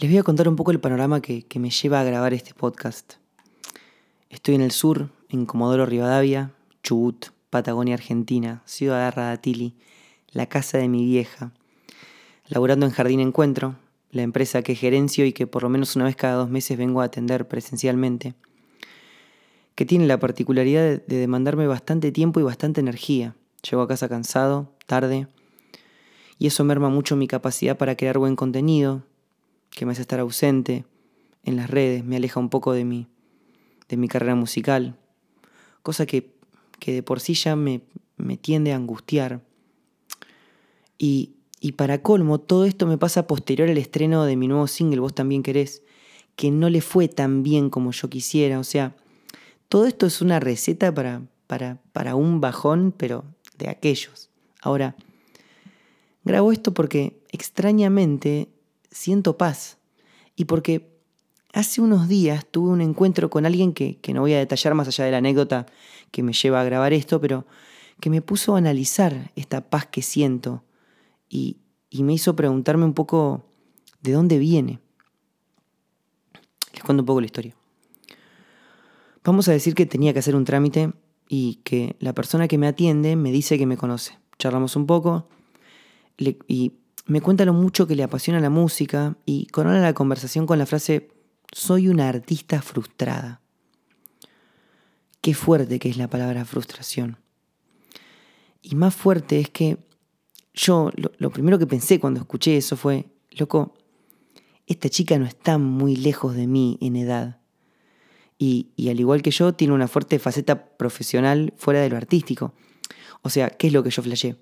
Les voy a contar un poco el panorama que, me lleva a grabar este podcast. Estoy en el sur, en Comodoro Rivadavia, Chubut, Patagonia, Argentina, Ciudad de Radatili, la casa de mi vieja, laborando en Jardín Encuentro, la empresa que gerencio y que por lo menos una vez cada dos meses vengo a atender presencialmente, que tiene la particularidad de, de demandarme bastante tiempo y bastante energía. Llego a casa cansado, tarde, y eso merma mucho mi capacidad para crear buen contenido, que me hace estar ausente en las redes, me aleja un poco de mi, de mi carrera musical, cosa que, que de por sí ya me, me tiende a angustiar. Y, y para colmo, todo esto me pasa posterior al estreno de mi nuevo single, Vos también querés, que no le fue tan bien como yo quisiera. O sea, todo esto es una receta para, para, para un bajón, pero de aquellos. Ahora, grabo esto porque extrañamente siento paz. Y porque hace unos días tuve un encuentro con alguien que, no voy a detallar más allá de la anécdota que me lleva a grabar esto, pero que me puso a analizar esta paz que siento y, y me hizo preguntarme un poco de dónde viene. Les cuento un poco la historia. Vamos a decir que tenía que hacer un trámite y que la persona que me atiende me dice que me conoce. Charlamos un poco y me cuenta lo mucho que le apasiona la música y corona la conversación con la frase soy una artista frustrada. Qué fuerte que es la palabra frustración. Y más fuerte es que yo lo, primero que pensé cuando escuché eso fue, loco, esta chica no está muy lejos de mí en edad. Y, y, al igual que yo, tiene una fuerte faceta profesional fuera de lo artístico. O sea, ¿qué es lo que yo flashé?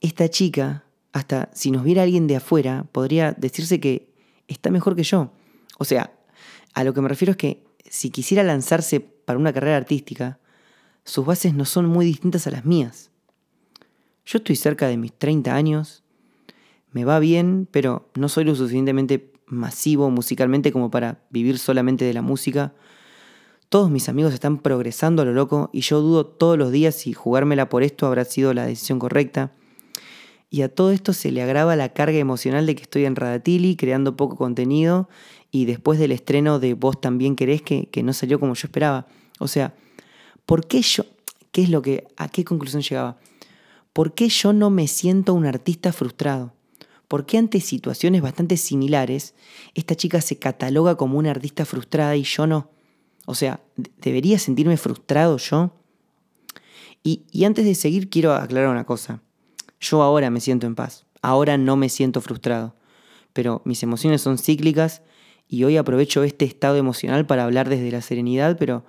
Esta chica hasta si nos viera alguien de afuera, podría decirse que está mejor que yo. O sea, a lo que me refiero es que si quisiera lanzarse para una carrera artística, sus bases no son muy distintas a las mías. Yo estoy cerca de mis 30 años, me va bien, pero no soy lo suficientemente masivo musicalmente como para vivir solamente de la música. Todos mis amigos están progresando a lo loco y yo dudo todos los días si jugármela por esto habrá sido la decisión correcta. Y a todo esto se le agrava la carga emocional de que estoy en Radatili creando poco contenido y después del estreno de Vos también querés que, que no salió como yo esperaba. O sea, ¿por qué yo, qué es lo que, a qué conclusión llegaba? ¿Por qué yo no me siento un artista frustrado? ¿Por qué ante situaciones bastante similares esta chica se cataloga como una artista frustrada y yo no? O sea, ¿debería sentirme frustrado yo? Y, y antes de seguir quiero aclarar una cosa. Yo ahora me siento en paz, ahora no me siento frustrado, pero mis emociones son cíclicas y hoy aprovecho este estado emocional para hablar desde la serenidad, pero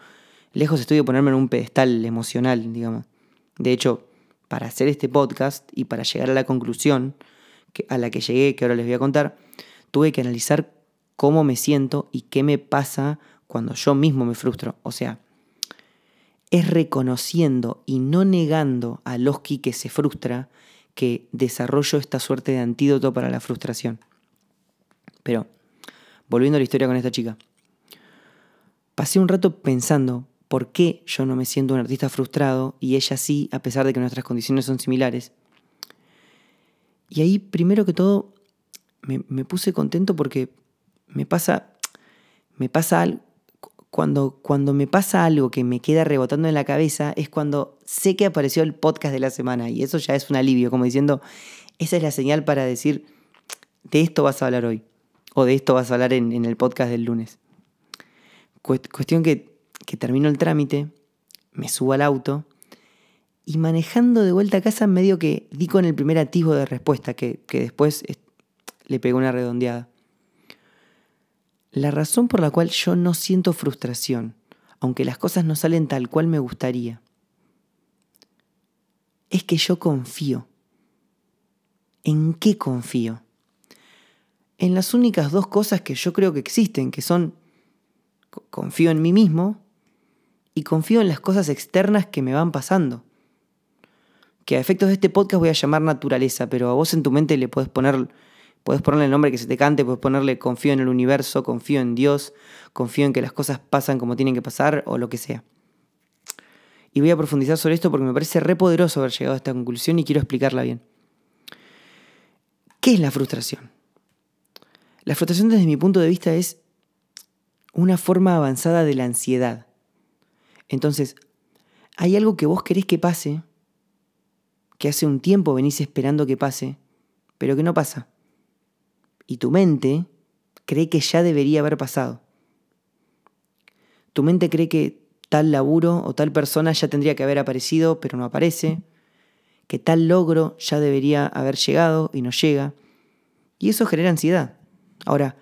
lejos estoy de ponerme en un pedestal emocional, digamos. De hecho, para hacer este podcast y para llegar a la conclusión a la que llegué, que ahora les voy a contar, tuve que analizar cómo me siento y qué me pasa cuando yo mismo me frustro. O sea, es reconociendo y no negando a Loski que se frustra que desarrollo esta suerte de antídoto para la frustración. Pero, volviendo a la historia con esta chica, pasé un rato pensando por qué yo no me siento un artista frustrado y ella sí, a pesar de que nuestras condiciones son similares. Y ahí, primero que todo, me, puse contento porque me pasa, me pasa algo, cuando, cuando me pasa algo que me queda rebotando en la cabeza, es cuando sé que apareció el podcast de la semana y eso ya es un alivio, como diciendo, esa es la señal para decir, de esto vas a hablar hoy o de esto vas a hablar en, el podcast del lunes. Cuestión que, que termino el trámite, me subo al auto y manejando de vuelta a casa medio que di con el primer atisbo de respuesta que, que después le pegó una redondeada. La razón por la cual yo no siento frustración, aunque las cosas no salen tal cual me gustaría, es que yo confío. ¿En qué confío? En las únicas dos cosas que yo creo que existen, que son confío en mí mismo y confío en las cosas externas que me van pasando. Que a efectos de este podcast voy a llamar naturaleza, pero a vos en tu mente le puedes poner Puedes ponerle el nombre que se te cante, puedes ponerle confío en el universo, confío en Dios, confío en que las cosas pasan como tienen que pasar o lo que sea. Y voy a profundizar sobre esto porque me parece re poderoso haber llegado a esta conclusión y quiero explicarla bien. ¿Qué es la frustración? La frustración desde mi punto de vista es una forma avanzada de la ansiedad. Entonces, hay algo que vos querés que pase, que hace un tiempo venís esperando que pase, pero que no pasa. Y tu mente cree que ya debería haber pasado. Tu mente cree que tal laburo o tal persona ya tendría que haber aparecido, pero no aparece, que tal logro ya debería haber llegado y no llega. Y eso genera ansiedad. Ahora,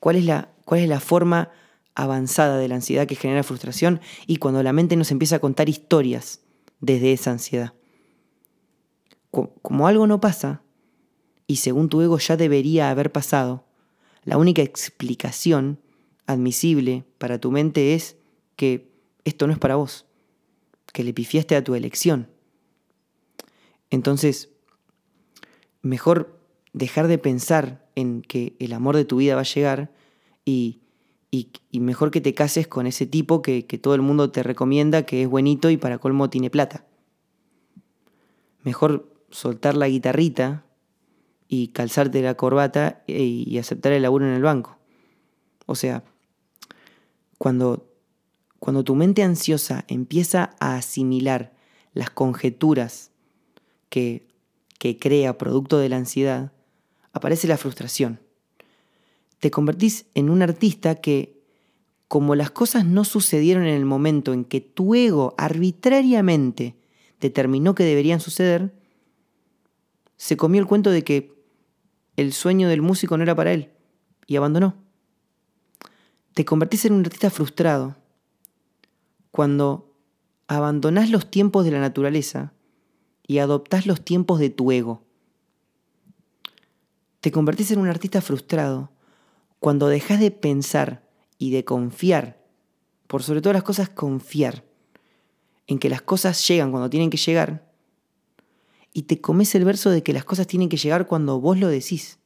¿cuál es la, cuál es la forma avanzada de la ansiedad que genera frustración? Y cuando la mente nos empieza a contar historias desde esa ansiedad. Como algo no pasa, y según tu ego ya debería haber pasado, la única explicación admisible para tu mente es que esto no es para vos, que le pifiaste a tu elección. Entonces, mejor dejar de pensar en que el amor de tu vida va a llegar y, mejor que te cases con ese tipo que, que todo el mundo te recomienda, que es buenito y para colmo tiene plata. Mejor soltar la guitarrita y calzarte la corbata y aceptar el laburo en el banco. O sea, cuando cuando tu mente ansiosa empieza a asimilar las conjeturas que, que crea producto de la ansiedad, aparece la frustración. Te convertís en un artista que, como las cosas no sucedieron en el momento en que tu ego arbitrariamente determinó que deberían suceder, se comió el cuento de que el sueño del músico no era para él y abandonó. Te convertís en un artista frustrado cuando abandonás los tiempos de la naturaleza y adoptás los tiempos de tu ego. Te convertís en un artista frustrado cuando dejas de pensar y de confiar, por sobre todas las cosas confiar, en que las cosas llegan cuando tienen que llegar, y te comes el verso de que las cosas tienen que llegar cuando vos lo decís.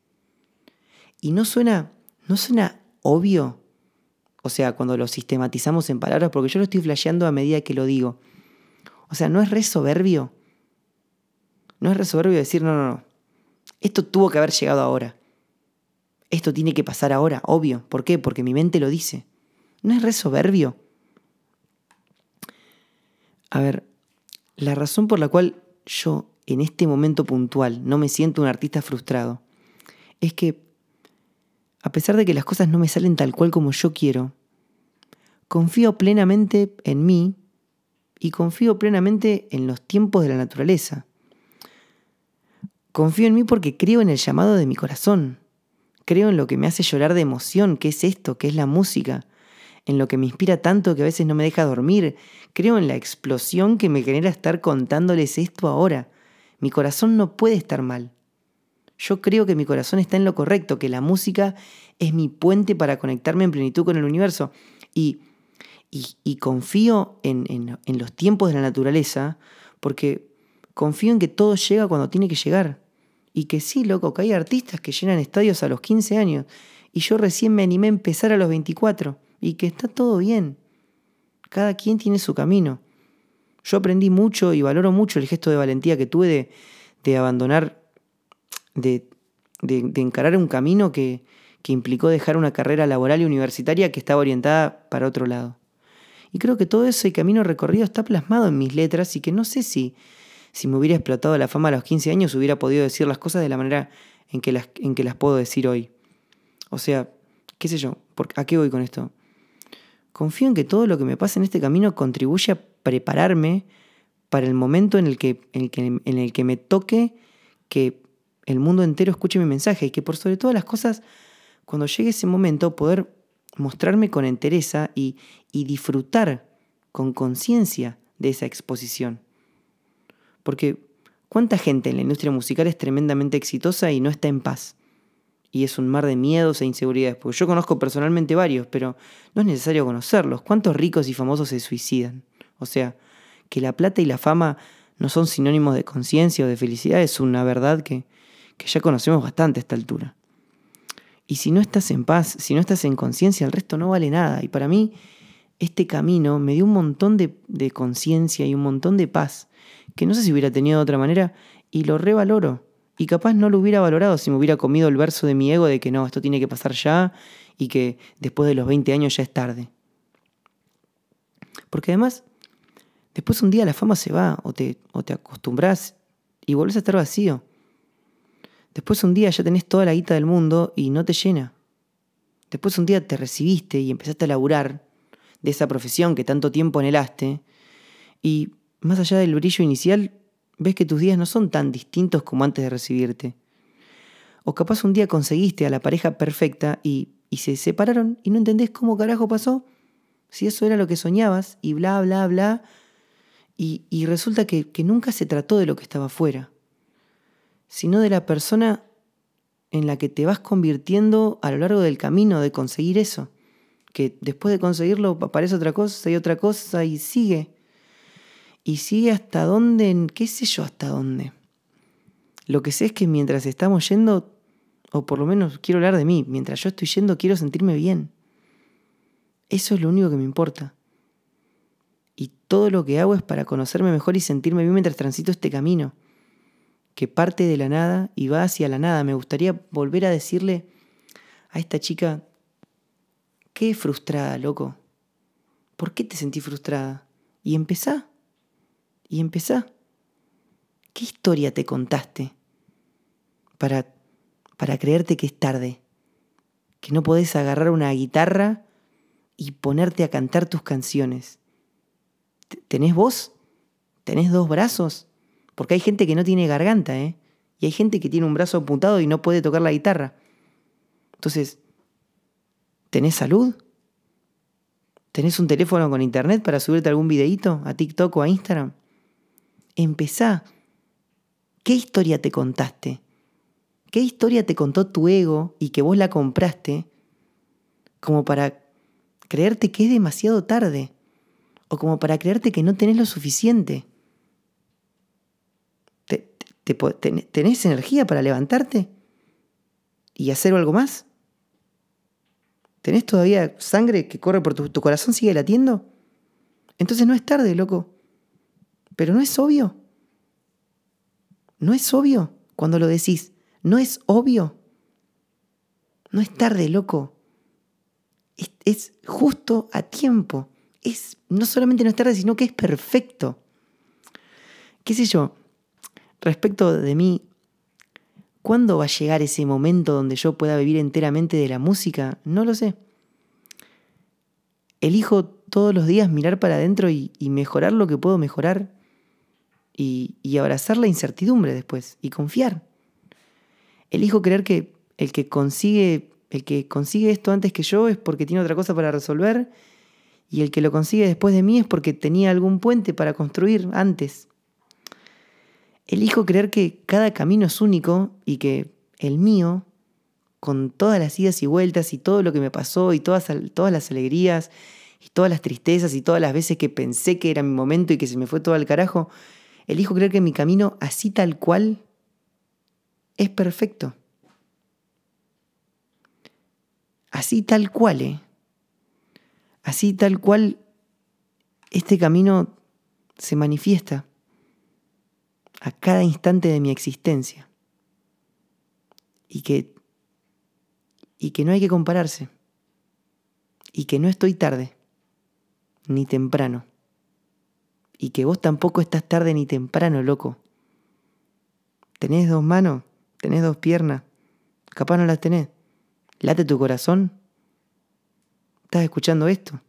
Y no suena, no suena obvio o sea, cuando lo sistematizamos en palabras, porque yo lo estoy flasheando a medida que lo digo. O sea, no es re soberbio. No es re soberbio decir, no, no, no. Esto tuvo que haber llegado ahora. Esto tiene que pasar ahora, obvio. ¿Por qué? Porque mi mente lo dice. No es re soberbio. A ver, la razón por la cual yo en este momento puntual no me siento un artista frustrado es que a pesar de que las cosas no me salen tal cual como yo quiero, confío plenamente en mí y confío plenamente en los tiempos de la naturaleza. Confío en mí porque creo en el llamado de mi corazón. Creo en lo que me hace llorar de emoción, que es esto, que es la música. En lo que me inspira tanto que a veces no me deja dormir. Creo en la explosión que me genera estar contándoles esto ahora. Mi corazón no puede estar mal. Yo creo que mi corazón está en lo correcto, que la música es mi puente para conectarme en plenitud con el universo. Y, y, confío en, en, los tiempos de la naturaleza, porque confío en que todo llega cuando tiene que llegar. Y que sí, loco, que hay artistas que llenan estadios a los 15 años. Y yo recién me animé a empezar a los 24. Y que está todo bien. Cada quien tiene su camino. Yo aprendí mucho y valoro mucho el gesto de valentía que tuve de, de abandonar de, encarar un camino que, implicó dejar una carrera laboral y universitaria que estaba orientada para otro lado. Y creo que todo ese camino recorrido está plasmado en mis letras y que no sé si, si me hubiera explotado la fama a los 15 años hubiera podido decir las cosas de la manera en que las, en que las puedo decir hoy. O sea, qué sé yo, ¿a qué voy con esto? Confío en que todo lo que me pasa en este camino contribuye a prepararme para el momento en el que, en el que, en el que me toque que el mundo entero escuche mi mensaje y que por sobre todas las cosas, cuando llegue ese momento, poder mostrarme con entereza y, y disfrutar con conciencia de esa exposición. Porque ¿cuánta gente en la industria musical es tremendamente exitosa y no está en paz? Y es un mar de miedos e inseguridades. Porque yo conozco personalmente varios, pero no es necesario conocerlos. ¿Cuántos ricos y famosos se suicidan? O sea, que la plata y la fama no son sinónimos de conciencia o de felicidad es una verdad que, que ya conocemos bastante a esta altura. Y si no estás en paz, si no estás en conciencia, el resto no vale nada. Y para mí, este camino me dio un montón de, conciencia y un montón de paz, que no sé si hubiera tenido de otra manera, y lo revaloro. Y capaz no lo hubiera valorado si me hubiera comido el verso de mi ego de que no, esto tiene que pasar ya y que después de los 20 años ya es tarde. Porque además, después un día la fama se va o te, o te acostumbras y vuelves a estar vacío. Después un día ya tenés toda la guita del mundo y no te llena. Después un día te recibiste y empezaste a laburar de esa profesión que tanto tiempo anhelaste y más allá del brillo inicial, ves que tus días no son tan distintos como antes de recibirte. O capaz un día conseguiste a la pareja perfecta y, y se separaron y no entendés cómo carajo pasó. Si eso era lo que soñabas y bla, bla, bla. Y, resulta que, que nunca se trató de lo que estaba afuera, sino de la persona en la que te vas convirtiendo a lo largo del camino de conseguir eso. Que después de conseguirlo aparece otra cosa y otra cosa y sigue. Y sigue hasta dónde, qué sé yo hasta dónde. Lo que sé es que mientras estamos yendo, o por lo menos quiero hablar de mí, mientras yo estoy yendo quiero sentirme bien. Eso es lo único que me importa. Y todo lo que hago es para conocerme mejor y sentirme bien mientras transito este camino que parte de la nada y va hacia la nada. Me gustaría volver a decirle a esta chica, qué frustrada, loco. ¿Por qué te sentí frustrada? Y empezá. Y empezá. ¿Qué historia te contaste para, para creerte que es tarde? Que no podés agarrar una guitarra y ponerte a cantar tus canciones. ¿Tenés voz? ¿Tenés dos brazos? Porque hay gente que no tiene garganta, ¿eh? Y hay gente que tiene un brazo apuntado y no puede tocar la guitarra. Entonces, ¿tenés salud? ¿Tenés un teléfono con internet para subirte algún videíto a TikTok o a Instagram? Empezá. ¿Qué historia te contaste? ¿Qué historia te contó tu ego y que vos la compraste como para creerte que es demasiado tarde? O como para creerte que no tenés lo suficiente. ¿Tenés energía para levantarte y hacer algo más? ¿Tenés todavía sangre que corre por tu, tu corazón, sigue latiendo? Entonces no es tarde, loco. Pero no es obvio. No es obvio cuando lo decís. No es obvio. No es tarde, loco. Es, justo a tiempo. Es, no solamente no es tarde, sino que es perfecto. ¿Qué sé yo? Respecto de mí, ¿cuándo va a llegar ese momento donde yo pueda vivir enteramente de la música? No lo sé. Elijo todos los días mirar para adentro y, mejorar lo que puedo mejorar y, y abrazar la incertidumbre después y confiar. Elijo creer que el que consigue el que consigue esto antes que yo es porque tiene otra cosa para resolver y el que lo consigue después de mí es porque tenía algún puente para construir antes. Elijo creer que cada camino es único y que el mío, con todas las idas y vueltas y todo lo que me pasó y todas, todas las alegrías y todas las tristezas y todas las veces que pensé que era mi momento y que se me fue todo al carajo, elijo creer que mi camino así tal cual es perfecto. Así tal cual, ¿eh? Así tal cual este camino se manifiesta a cada instante de mi existencia. Y que, y que no hay que compararse. Y que no estoy tarde, ni temprano. Y que vos tampoco estás tarde ni temprano, loco. ¿Tenés dos manos? ¿Tenés dos piernas? Capaz no las tenés. ¿Late tu corazón? ¿Estás escuchando esto?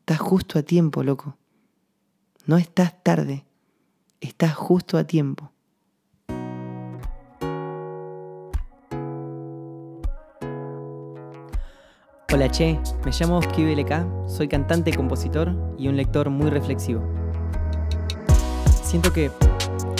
Estás justo a tiempo, loco. No estás tarde. Estás justo a tiempo. Hola Che, me llamo Skibi LK, soy cantante, compositor y un lector muy reflexivo. Siento que